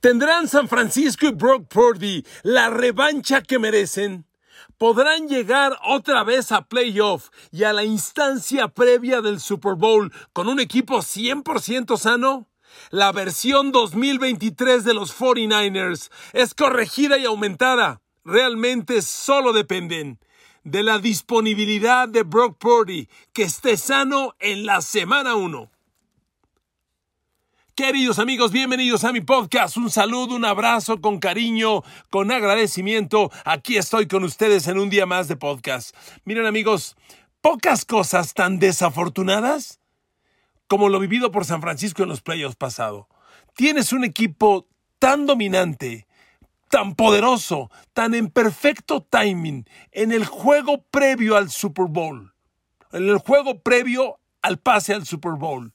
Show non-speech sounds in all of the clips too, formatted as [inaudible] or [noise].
¿Tendrán San Francisco y Brock Purdy la revancha que merecen? ¿Podrán llegar otra vez a playoff y a la instancia previa del Super Bowl con un equipo 100% sano? La versión 2023 de los 49ers es corregida y aumentada. Realmente solo dependen de la disponibilidad de Brock Purdy, que esté sano en la semana 1. Queridos amigos, bienvenidos a mi podcast. Un saludo, un abrazo con cariño, con agradecimiento. Aquí estoy con ustedes en un día más de podcast. Miren amigos, pocas cosas tan desafortunadas como lo vivido por San Francisco en los playoffs pasado. Tienes un equipo tan dominante, tan poderoso, tan en perfecto timing en el juego previo al Super Bowl, en el juego previo al pase al Super Bowl.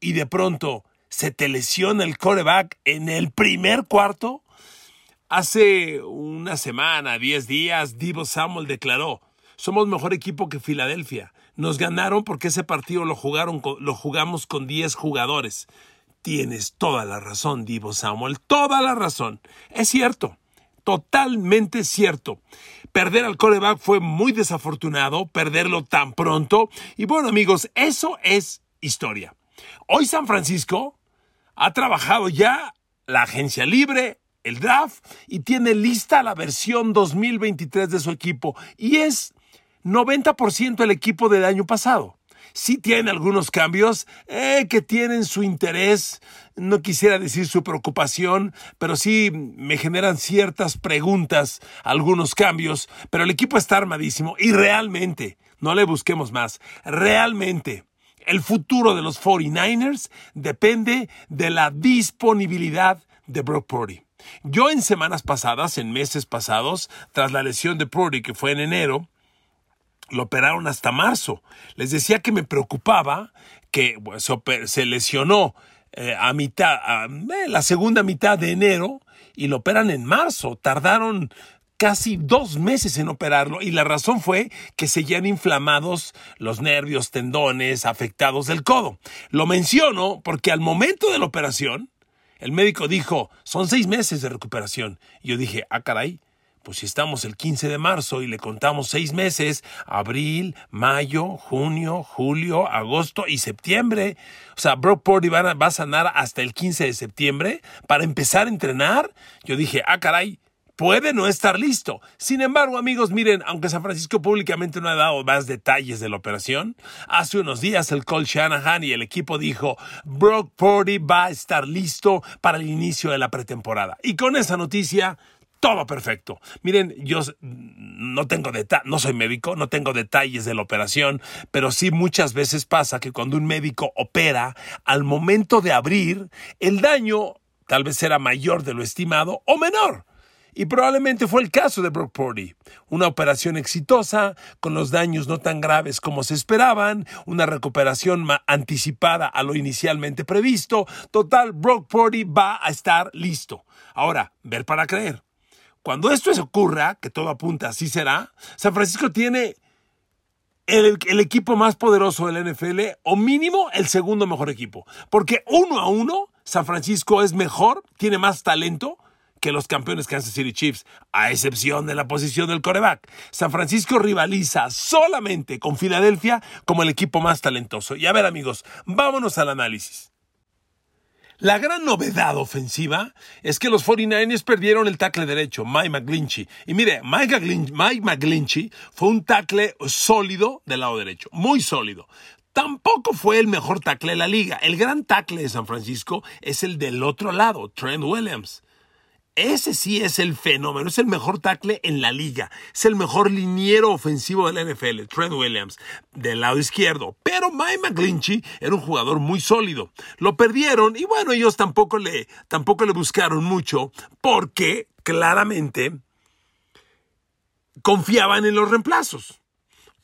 Y de pronto se te lesiona el coreback en el primer cuarto. Hace una semana, diez días, Divo Samuel declaró, somos mejor equipo que Filadelfia. Nos ganaron porque ese partido lo, jugaron, lo jugamos con diez jugadores. Tienes toda la razón, Divo Samuel, toda la razón. Es cierto, totalmente cierto. Perder al coreback fue muy desafortunado, perderlo tan pronto. Y bueno, amigos, eso es historia. Hoy San Francisco ha trabajado ya la agencia libre, el draft y tiene lista la versión 2023 de su equipo y es 90% el equipo del año pasado. Sí tiene algunos cambios eh, que tienen su interés, no quisiera decir su preocupación, pero sí me generan ciertas preguntas, algunos cambios, pero el equipo está armadísimo y realmente, no le busquemos más, realmente el futuro de los 49ers depende de la disponibilidad de Brock Purdy. Yo en semanas pasadas, en meses pasados, tras la lesión de Purdy que fue en enero, lo operaron hasta marzo. Les decía que me preocupaba que se lesionó eh, a mitad, a, eh, la segunda mitad de enero y lo operan en marzo. Tardaron casi dos meses en operarlo y la razón fue que seguían inflamados los nervios, tendones, afectados del codo. Lo menciono porque al momento de la operación, el médico dijo, son seis meses de recuperación. Y yo dije, ah, caray, pues si estamos el 15 de marzo y le contamos seis meses, abril, mayo, junio, julio, agosto y septiembre. O sea, Brock Purdy va a sanar hasta el 15 de septiembre para empezar a entrenar. Yo dije, ah, caray, puede no estar listo. Sin embargo, amigos, miren, aunque San Francisco públicamente no ha dado más detalles de la operación, hace unos días el Cole Shanahan y el equipo dijo, Brock Purdy va a estar listo para el inicio de la pretemporada. Y con esa noticia, todo perfecto. Miren, yo no tengo detalles, no soy médico, no tengo detalles de la operación, pero sí muchas veces pasa que cuando un médico opera, al momento de abrir, el daño tal vez será mayor de lo estimado o menor. Y probablemente fue el caso de Brock Purdy. Una operación exitosa, con los daños no tan graves como se esperaban, una recuperación anticipada a lo inicialmente previsto. Total, Brock Purdy va a estar listo. Ahora, ver para creer. Cuando esto ocurra, que todo apunta así será, San Francisco tiene el, el, equipo más poderoso del NFL o mínimo el segundo mejor equipo. Porque uno a uno, San Francisco es mejor, tiene más talento que los campeones Kansas City Chiefs, a excepción de la posición del coreback. San Francisco rivaliza solamente con Filadelfia como el equipo más talentoso. Y a ver amigos, vámonos al análisis. La gran novedad ofensiva es que los 49ers perdieron el tackle derecho, Mike McGlinchey. Y mire, Mike McGlinchey fue un tackle sólido del lado derecho, muy sólido. Tampoco fue el mejor tackle de la liga. El gran tackle de San Francisco es el del otro lado, Trent Williams. Ese sí es el fenómeno, es el mejor tackle en la liga, es el mejor liniero ofensivo de la NFL, Trent Williams, del lado izquierdo. Pero Mike McGlinchey era un jugador muy sólido. Lo perdieron y bueno, ellos tampoco le, tampoco le buscaron mucho porque claramente confiaban en los reemplazos.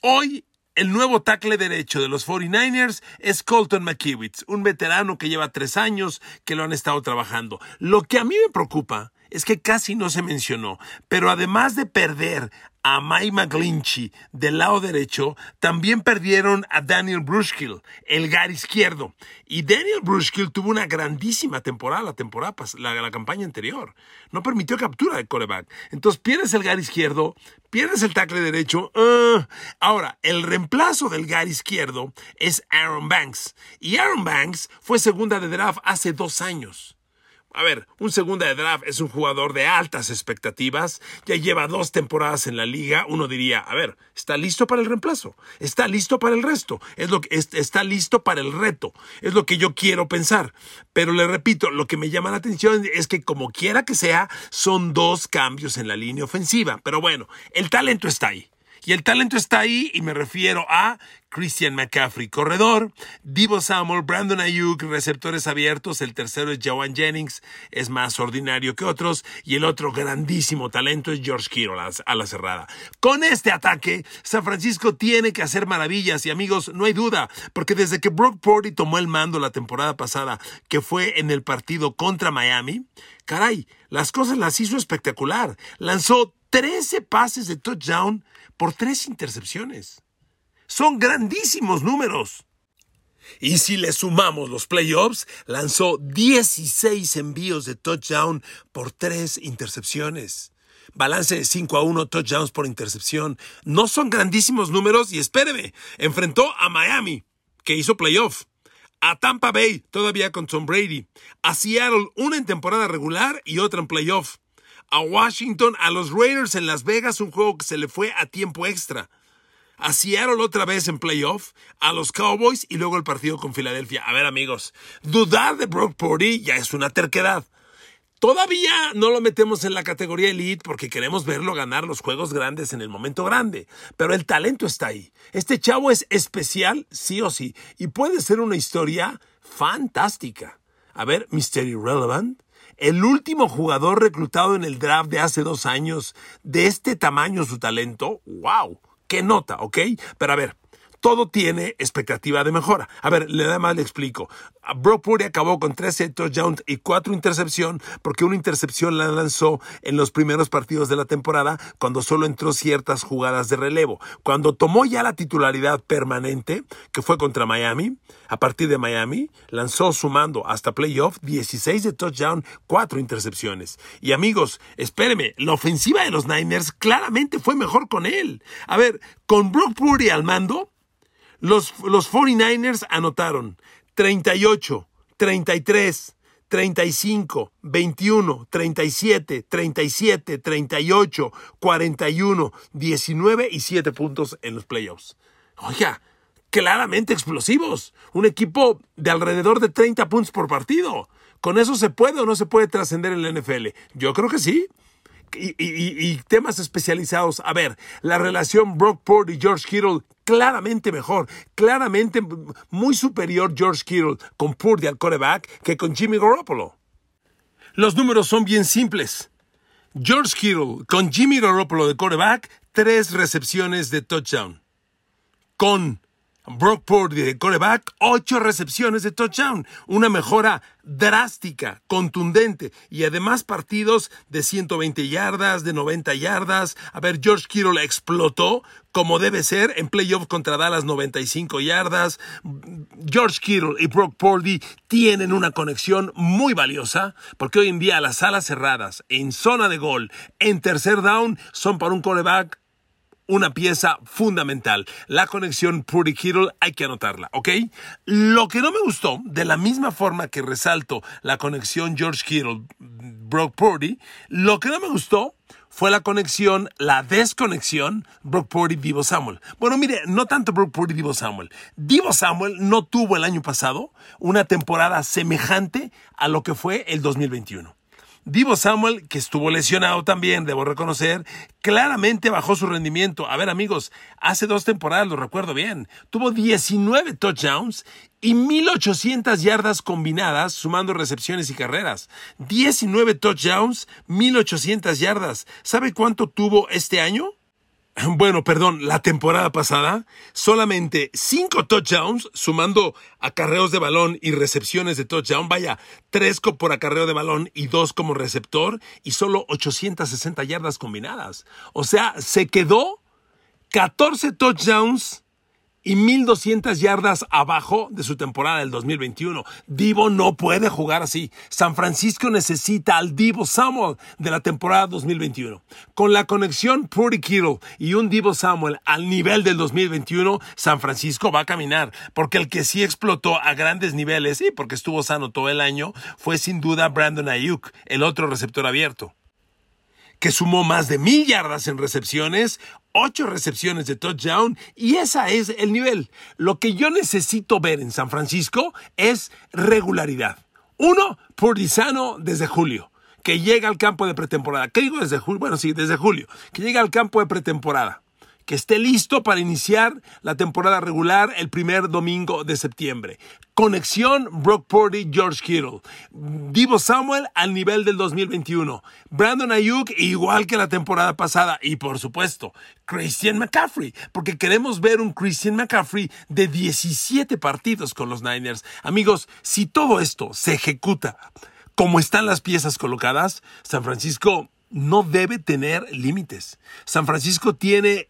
Hoy el nuevo tackle derecho de los 49ers es Colton McKiewicz, un veterano que lleva tres años que lo han estado trabajando. Lo que a mí me preocupa es que casi no se mencionó, pero además de perder a Mike McGlinchey del lado derecho, también perdieron a Daniel Brushkill, el gar izquierdo. Y Daniel Brushkill tuvo una grandísima temporada, la temporada, la, la campaña anterior. No permitió captura de coreback. Entonces pierdes el gar izquierdo, pierdes el tackle derecho. Ah. ahora, el reemplazo del gar izquierdo es Aaron Banks. Y Aaron Banks fue segunda de draft hace dos años. A ver, un segunda de draft es un jugador de altas expectativas, ya lleva dos temporadas en la liga, uno diría, a ver, está listo para el reemplazo, está listo para el resto, es lo que está listo para el reto, es lo que yo quiero pensar. Pero le repito, lo que me llama la atención es que como quiera que sea, son dos cambios en la línea ofensiva, pero bueno, el talento está ahí. Y el talento está ahí y me refiero a Christian McCaffrey, corredor, Divo Samuel, Brandon Ayuk, receptores abiertos, el tercero es Joan Jennings, es más ordinario que otros, y el otro grandísimo talento es George Kittle a la cerrada. Con este ataque, San Francisco tiene que hacer maravillas y amigos, no hay duda, porque desde que Brock Purdy tomó el mando la temporada pasada, que fue en el partido contra Miami, caray, las cosas las hizo espectacular. Lanzó 13 pases de touchdown por tres intercepciones. Son grandísimos números. Y si le sumamos los playoffs, lanzó 16 envíos de touchdown por tres intercepciones. Balance de 5 a 1 touchdowns por intercepción. No son grandísimos números y espéreme, enfrentó a Miami, que hizo playoff. A Tampa Bay, todavía con Tom Brady. A Seattle, una en temporada regular y otra en playoff a Washington, a los Raiders en Las Vegas, un juego que se le fue a tiempo extra. A Seattle otra vez en playoff, a los Cowboys y luego el partido con Filadelfia. A ver amigos, dudar de Brock Purdy ya es una terquedad. Todavía no lo metemos en la categoría elite porque queremos verlo ganar los juegos grandes en el momento grande, pero el talento está ahí. Este chavo es especial, sí o sí, y puede ser una historia fantástica. A ver, Mystery Relevant, el último jugador reclutado en el draft de hace dos años, de este tamaño su talento, wow, qué nota, ¿ok? Pero a ver, todo tiene expectativa de mejora. A ver, le da más le explico. Brock Purdy acabó con 13 touchdowns y 4 intercepción porque una intercepción la lanzó en los primeros partidos de la temporada cuando solo entró ciertas jugadas de relevo. Cuando tomó ya la titularidad permanente, que fue contra Miami, a partir de Miami, lanzó sumando hasta playoff 16 de touchdown, 4 intercepciones. Y amigos, espéreme, la ofensiva de los Niners claramente fue mejor con él. A ver, con Brock Purdy al mando, los, los 49ers anotaron 38, 33, 35, 21, 37, 37, 38, 41, 19 y 7 puntos en los playoffs. Oiga, claramente explosivos. Un equipo de alrededor de 30 puntos por partido. ¿Con eso se puede o no se puede trascender en la NFL? Yo creo que sí y, temas especializados. A ver, la relación Brock Purdy y George Kittle claramente mejor, claramente muy superior George Kittle con Purdy al quarterback que con Jimmy Garoppolo. Los números son bien simples. George Kittle con Jimmy Garoppolo de quarterback, tres recepciones de touchdown. Con Brock Purdy de coreback, ocho recepciones de touchdown, una mejora drástica, contundente y además partidos de 120 yardas, de 90 yardas. A ver, George Kittle explotó como debe ser en playoff contra Dallas 95 yardas. George Kittle y Brock Purdy tienen una conexión muy valiosa porque hoy en día las alas cerradas en zona de gol, en tercer down, son para un coreback una pieza fundamental. La conexión Purdy Kittle hay que anotarla, ¿ok? Lo que no me gustó, de la misma forma que resalto la conexión George Kittle, Brock Purdy, lo que no me gustó fue la conexión, la desconexión Brock Purdy Divo Samuel. Bueno, mire, no tanto Brock Purdy Divo Samuel. Divo Samuel no tuvo el año pasado una temporada semejante a lo que fue el 2021. Divo Samuel, que estuvo lesionado también, debo reconocer, claramente bajó su rendimiento. A ver, amigos, hace dos temporadas, lo recuerdo bien, tuvo 19 touchdowns y 1800 yardas combinadas, sumando recepciones y carreras. 19 touchdowns, 1800 yardas. ¿Sabe cuánto tuvo este año? [clears throat] bueno, perdón, la temporada pasada, solamente cinco touchdowns, sumando acarreos de balón y recepciones de touchdown, vaya, tres por acarreo de balón y dos como receptor, y solo 860 yardas combinadas. O sea, se quedó 14 touchdowns y 1200 yardas abajo de su temporada del 2021. Divo no puede jugar así. San Francisco necesita al Divo Samuel de la temporada 2021. Con la conexión Purdy Kittle y un Divo Samuel al nivel del 2021, San Francisco va a caminar, porque el que sí explotó a grandes niveles y porque estuvo sano todo el año fue sin duda Brandon Ayuk, el otro receptor abierto que sumó más de mil yardas en recepciones, ocho recepciones de touchdown y ese es el nivel. Lo que yo necesito ver en San Francisco es regularidad. Uno, Purdizano desde julio, que llega al campo de pretemporada. ¿Qué digo desde julio? Bueno, sí, desde julio, que llega al campo de pretemporada que esté listo para iniciar la temporada regular el primer domingo de septiembre. Conexión Brock Purdy, George Kittle. Divo Samuel al nivel del 2021. Brandon Ayuk igual que la temporada pasada. Y por supuesto, Christian McCaffrey. Porque queremos ver un Christian McCaffrey de 17 partidos con los Niners. Amigos, si todo esto se ejecuta como están las piezas colocadas, San Francisco no debe tener límites. San Francisco tiene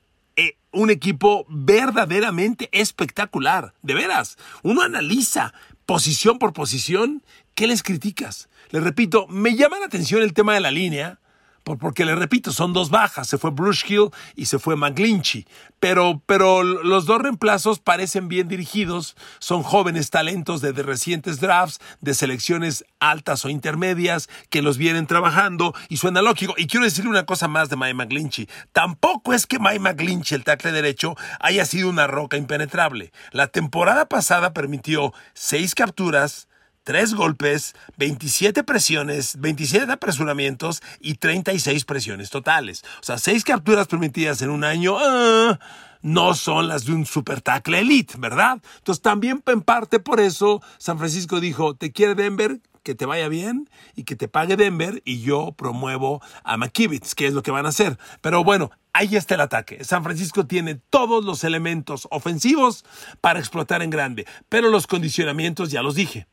un equipo verdaderamente espectacular. De veras, uno analiza posición por posición, ¿qué les criticas? Les repito, me llama la atención el tema de la línea, porque le repito, son dos bajas, se fue Bruce Hill y se fue McGlinchy, pero, pero los dos reemplazos parecen bien dirigidos, son jóvenes talentos de, recientes drafts, de selecciones altas o intermedias, que los vienen trabajando y suena lógico. Y quiero decirle una cosa más de Mike McGlinchy, tampoco es que Mike McGlinchy, el tackle derecho, haya sido una roca impenetrable. La temporada pasada permitió seis capturas, tres golpes, 27 presiones, 27 apresuramientos y 36 presiones totales. O sea, seis capturas permitidas en un año. Ah, no son las de un super tackle elite, ¿verdad? Entonces también en parte por eso San Francisco dijo, ¿te quiere Denver? Que te vaya bien y que te pague Denver y yo promuevo a McKivitz, que es lo que van a hacer. Pero bueno, ahí está el ataque. San Francisco tiene todos los elementos ofensivos para explotar en grande, pero los condicionamientos ya los dije.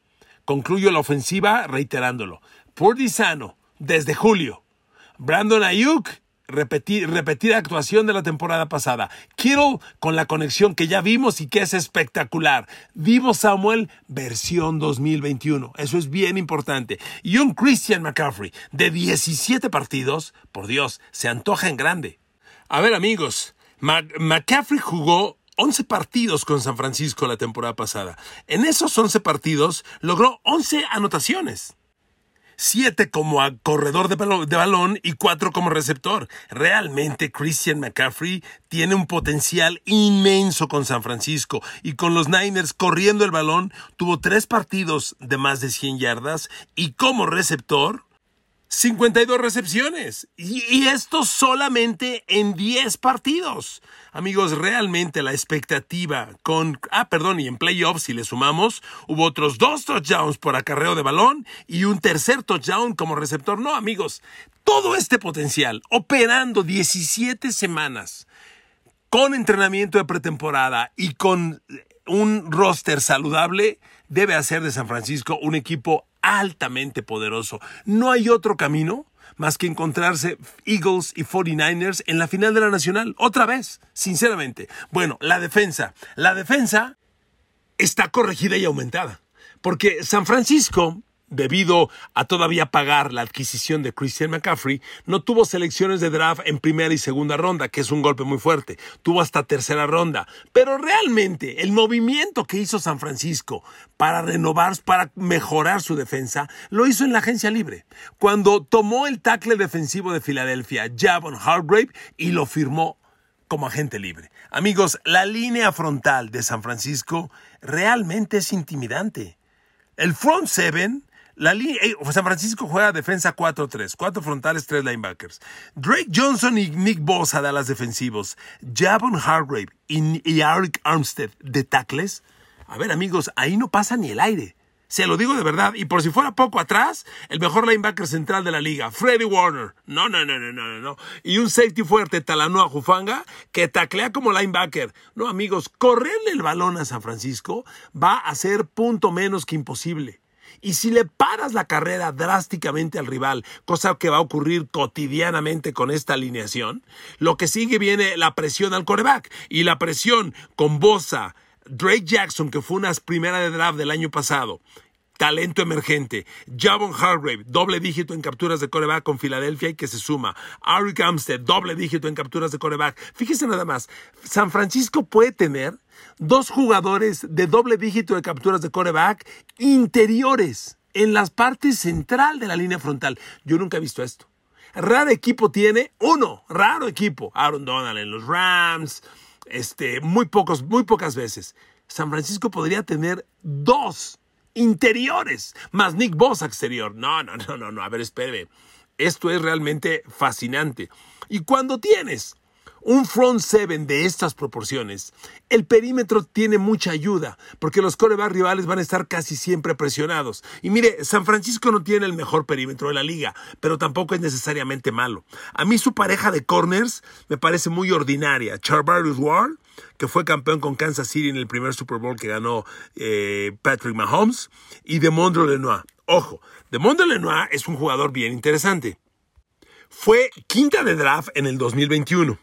Concluyo la ofensiva reiterándolo. Purdy sano, desde julio. Brandon Ayuk, repetida actuación de la temporada pasada. Kittle con la conexión que ya vimos y que es espectacular. Vivo Samuel, versión 2021. Eso es bien importante. Y un Christian McCaffrey de 17 partidos, por Dios, se antoja en grande. A ver amigos, McCaffrey jugó 11 partidos con San Francisco la temporada pasada. En esos 11 partidos logró 11 anotaciones. 7 como corredor de, de balón y 4 como receptor. Realmente Christian McCaffrey tiene un potencial inmenso con San Francisco y con los Niners corriendo el balón tuvo 3 partidos de más de 100 yardas y como receptor 52 recepciones. Y, esto solamente en 10 partidos. Amigos, realmente la expectativa con... Ah, perdón, y en playoffs, si le sumamos, hubo otros dos touchdowns por acarreo de balón y un tercer touchdown como receptor. No, amigos, todo este potencial operando 17 semanas con entrenamiento de pretemporada y con un roster saludable debe hacer de San Francisco un equipo altamente poderoso. No hay otro camino más que encontrarse Eagles y 49ers en la final de la Nacional. Otra vez, sinceramente. Bueno, la defensa. La defensa está corregida y aumentada. Porque San Francisco debido a todavía pagar la adquisición de Christian McCaffrey, no tuvo selecciones de draft en primera y segunda ronda, que es un golpe muy fuerte. Tuvo hasta tercera ronda. Pero realmente el movimiento que hizo San Francisco para renovar, para mejorar su defensa, lo hizo en la agencia libre. Cuando tomó el tackle defensivo de Filadelfia, Javon Hargrave, y lo firmó como agente libre. Amigos, la línea frontal de San Francisco realmente es intimidante. El front seven la San Francisco juega defensa 4-3, cuatro frontales, tres linebackers. Drake Johnson y Nick Bosa de las defensivos. Javon Hargrave y, Eric Armstead de tackles. A ver, amigos, ahí no pasa ni el aire. Se lo digo de verdad. Y por si fuera poco atrás, el mejor linebacker central de la liga, Freddy Warner. No, no, no, no, no, no. Y un safety fuerte, Talanoa Jufanga, que taclea como linebacker. No, amigos, correrle el balón a San Francisco va a ser punto menos que imposible. Y si le paras la carrera drásticamente al rival, cosa que va a ocurrir cotidianamente con esta alineación, lo que sigue viene la presión al coreback. Y la presión con Bosa, Drake Jackson, que fue una primera de draft del año pasado, talento emergente. Javon Hargrave, doble dígito en capturas de coreback con Filadelfia y que se suma. Ari Amstead, doble dígito en capturas de coreback. Fíjese nada más, San Francisco puede tener dos jugadores de doble dígito de capturas de coreback interiores en las partes central de la línea frontal. Yo nunca he visto esto. Raro equipo tiene uno, raro equipo. Aaron Donald en los Rams, este, muy, pocos, muy pocas veces. San Francisco podría tener dos interiores, más Nick Bosa exterior. No, no, no, no, no. A ver, espere. Esto es realmente fascinante. Y cuando tienes un front seven de estas proporciones, el perímetro tiene mucha ayuda, porque los corebacks rivales van a estar casi siempre presionados. Y mire, San Francisco no tiene el mejor perímetro de la liga, pero tampoco es necesariamente malo. A mí su pareja de corners me parece muy ordinaria. Charvarius Ward, que fue campeón con Kansas City en el primer Super Bowl que ganó eh, Patrick Mahomes, y Demondre Lenoir. Ojo, Demondre Lenoir es un jugador bien interesante. Fue quinta de draft en el 2021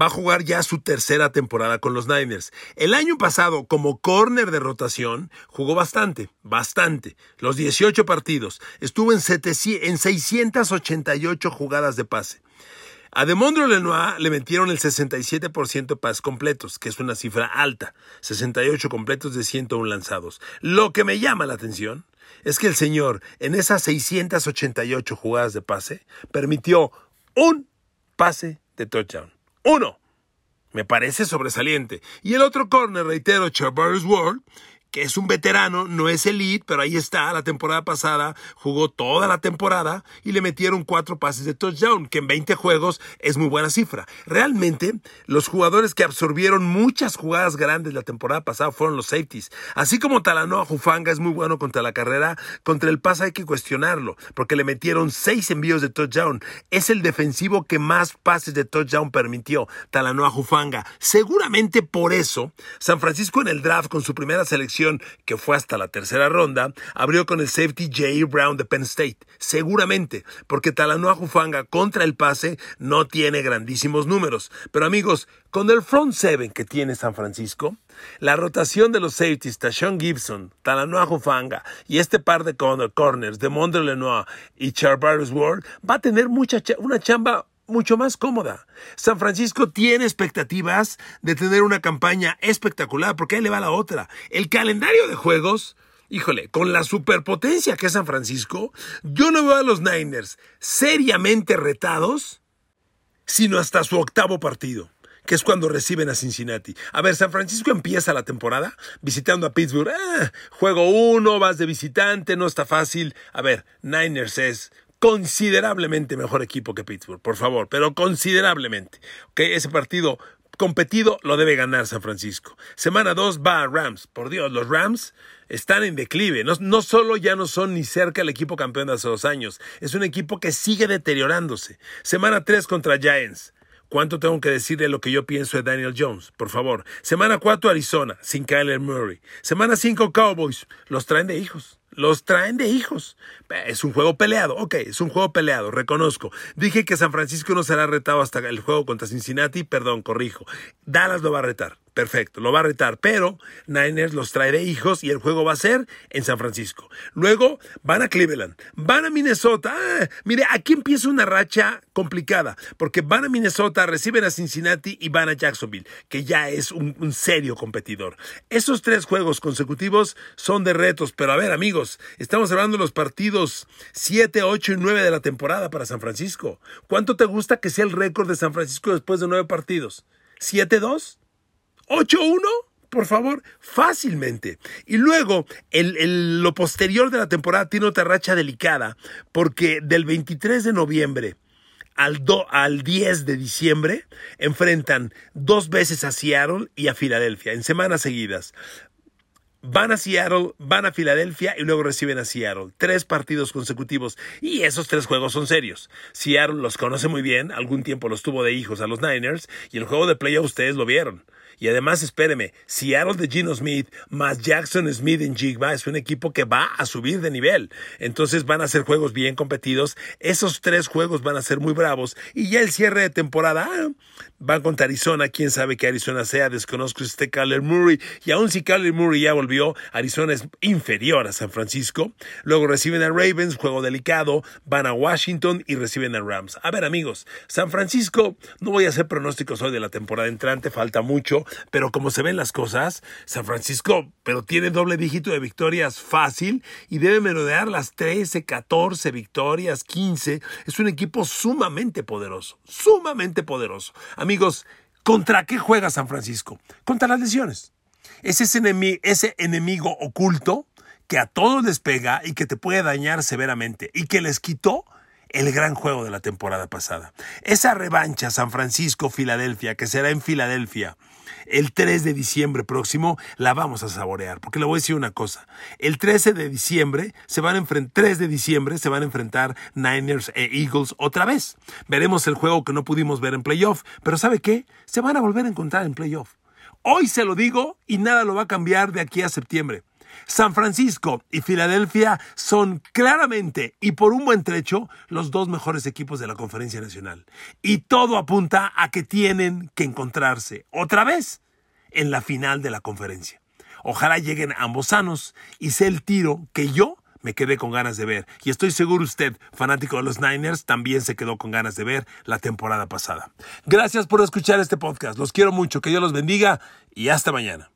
va a jugar ya su tercera temporada con los Niners. El año pasado, como corner de rotación, jugó bastante, bastante. Los 18 partidos. Estuvo en, 688 jugadas de pase. A Demondre Lenoir le metieron el 67% de pases completos, que es una cifra alta. 68 completos de 101 lanzados. Lo que me llama la atención es que el señor, en esas 688 jugadas de pase, permitió un pase de touchdown. Uno. Me parece sobresaliente. Y el otro corner, reitero, Charvarius Ward, que es un veterano, no es elite, pero ahí está, la temporada pasada jugó toda la temporada y le metieron cuatro pases de touchdown, que en 20 juegos es muy buena cifra. Realmente, los jugadores que absorbieron muchas jugadas grandes la temporada pasada fueron los safeties. Así como Talanoa Jufanga es muy bueno contra la carrera, contra el pase hay que cuestionarlo, porque le metieron seis envíos de touchdown. Es el defensivo que más pases de touchdown permitió, Talanoa Jufanga. Seguramente por eso, San Francisco en el draft con su primera selección que fue hasta la tercera ronda, abrió con el safety Jay Brown de Penn State. Seguramente, porque Talanoa Jufanga contra el pase no tiene grandísimos números. Pero amigos, con el front seven que tiene San Francisco, la rotación de los safeties, Tashon Gibson, Talanoa Jufanga y este par de corners de Mondre Lenoir y Charvarius Ward va a tener mucha una chamba mucho más cómoda. San Francisco tiene expectativas de tener una campaña espectacular, porque ahí le va la otra. El calendario de juegos, híjole, con la superpotencia que es San Francisco, yo no veo a los Niners seriamente retados, sino hasta su octavo partido que es cuando reciben a Cincinnati. A ver, San Francisco empieza la temporada visitando a Pittsburgh. Ah, juego uno, vas de visitante, no está fácil. A ver, Niners es considerablemente mejor equipo que Pittsburgh, por favor, pero considerablemente. Okay, ese partido competido lo debe ganar San Francisco. Semana 2 va a Rams. Por Dios, los Rams están en declive. No, no solo ya no son ni cerca el equipo campeón de hace dos años, es un equipo que sigue deteriorándose. Semana 3 contra Giants. ¿Cuánto tengo que decir de lo que yo pienso de Daniel Jones? Por favor. Semana 4 Arizona, sin Kyler Murray. Semana 5 Cowboys. Los traen de hijos. Los traen de hijos. Es un juego peleado. Ok, es un juego peleado, reconozco. Dije que San Francisco no será retado hasta el juego contra Cincinnati. Perdón, corrijo. Dallas lo va a retar. Perfecto, lo va a retar, pero Niners los trae de hijos y el juego va a ser en San Francisco. Luego van a Cleveland, van a Minnesota. Ah, mire, aquí empieza una racha complicada, porque van a Minnesota, reciben a Cincinnati y van a Jacksonville, que ya es un, serio competidor. Esos tres juegos consecutivos son de retos, pero a ver amigos, estamos hablando de los partidos 7, 8 y 9 de la temporada para San Francisco. ¿Cuánto te gusta que sea el récord de San Francisco después de nueve partidos? ¿7-2? 8-1, por favor, fácilmente. Y luego, el, lo posterior de la temporada tiene otra racha delicada, porque del 23 de noviembre al, al 10 de diciembre enfrentan dos veces a Seattle y a Filadelfia en semanas seguidas. van a Seattle, van a Filadelfia y luego reciben a Seattle. Tres partidos consecutivos. Y esos tres juegos son serios. Seattle los conoce muy bien, algún tiempo los tuvo de hijos a los Niners y el juego de playoff ustedes lo vieron. Y además, espéreme, Seattle de Gino Smith más Jackson Smith en Jigba es un equipo que va a subir de nivel. Entonces van a ser juegos bien competidos. Esos tres juegos van a ser muy bravos. Y ya el cierre de temporada ah, van contra Arizona. Quién sabe qué Arizona sea. Desconozco si esté Kyler Murray. Y aún si Kyler Murray ya volvió, Arizona es inferior a San Francisco. Luego reciben a Ravens, juego delicado. Van a Washington y reciben a Rams. A ver, amigos, San Francisco, no voy a hacer pronósticos hoy de la temporada entrante, falta mucho pero como se ven las cosas, San Francisco, pero tiene doble dígito de victorias fácil y debe merodear las 13, 14 victorias, 15. Es un equipo sumamente poderoso, sumamente poderoso. Amigos, ¿contra qué juega San Francisco? Contra las lesiones. Es ese, enemigo, oculto que a todos les pega y que te puede dañar severamente y que les quitó el gran juego de la temporada pasada. Esa revancha San Francisco-Filadelfia, que será en Filadelfia el 3 de diciembre próximo, la vamos a saborear. Porque le voy a decir una cosa. El 13 de diciembre se van a enfrentar, 3 de diciembre se van a enfrentar Niners e Eagles otra vez. Veremos el juego que no pudimos ver en playoff. Pero ¿sabe qué? Se van a volver a encontrar en playoff. Hoy se lo digo y nada lo va a cambiar de aquí a septiembre. San Francisco y Filadelfia son claramente y por un buen trecho los dos mejores equipos de la Conferencia Nacional. Y todo apunta a que tienen que encontrarse otra vez en la final de la conferencia. Ojalá lleguen ambos sanos y sea el tiro que yo me quedé con ganas de ver. Y estoy seguro usted, fanático de los Niners, también se quedó con ganas de ver la temporada pasada. Gracias por escuchar este podcast. Los quiero mucho. Que Dios los bendiga y hasta mañana.